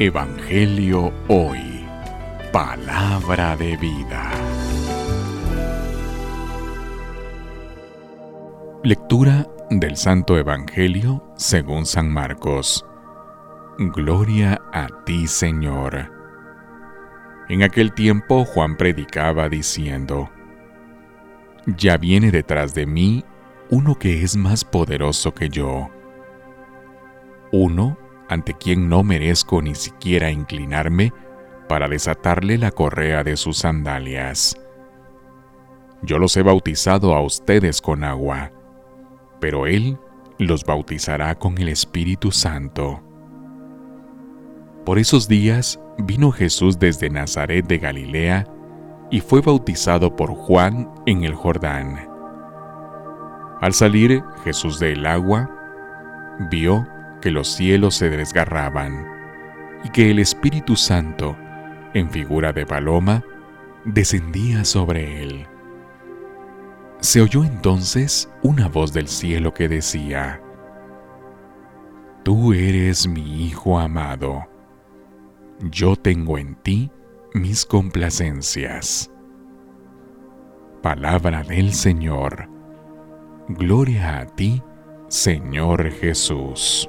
Evangelio Hoy. Palabra de vida. Lectura del Santo Evangelio según San Marcos. Gloria a ti, Señor. En aquel tiempo Juan predicaba diciendo, Ya viene detrás de mí uno que es más poderoso que yo. Uno ante quien no merezco ni siquiera inclinarme para desatarle la correa de sus sandalias. Yo los he bautizado a ustedes con agua, pero Él los bautizará con el Espíritu Santo. Por esos días vino Jesús desde Nazaret de Galilea y fue bautizado por Juan en el Jordán. Al salir Jesús del agua, vio que los cielos se desgarraban y que el Espíritu Santo, en figura de paloma, descendía sobre él. Se oyó entonces una voz del cielo que decía, Tú eres mi Hijo amado, yo tengo en ti mis complacencias. Palabra del Señor. Gloria a ti, Señor Jesús.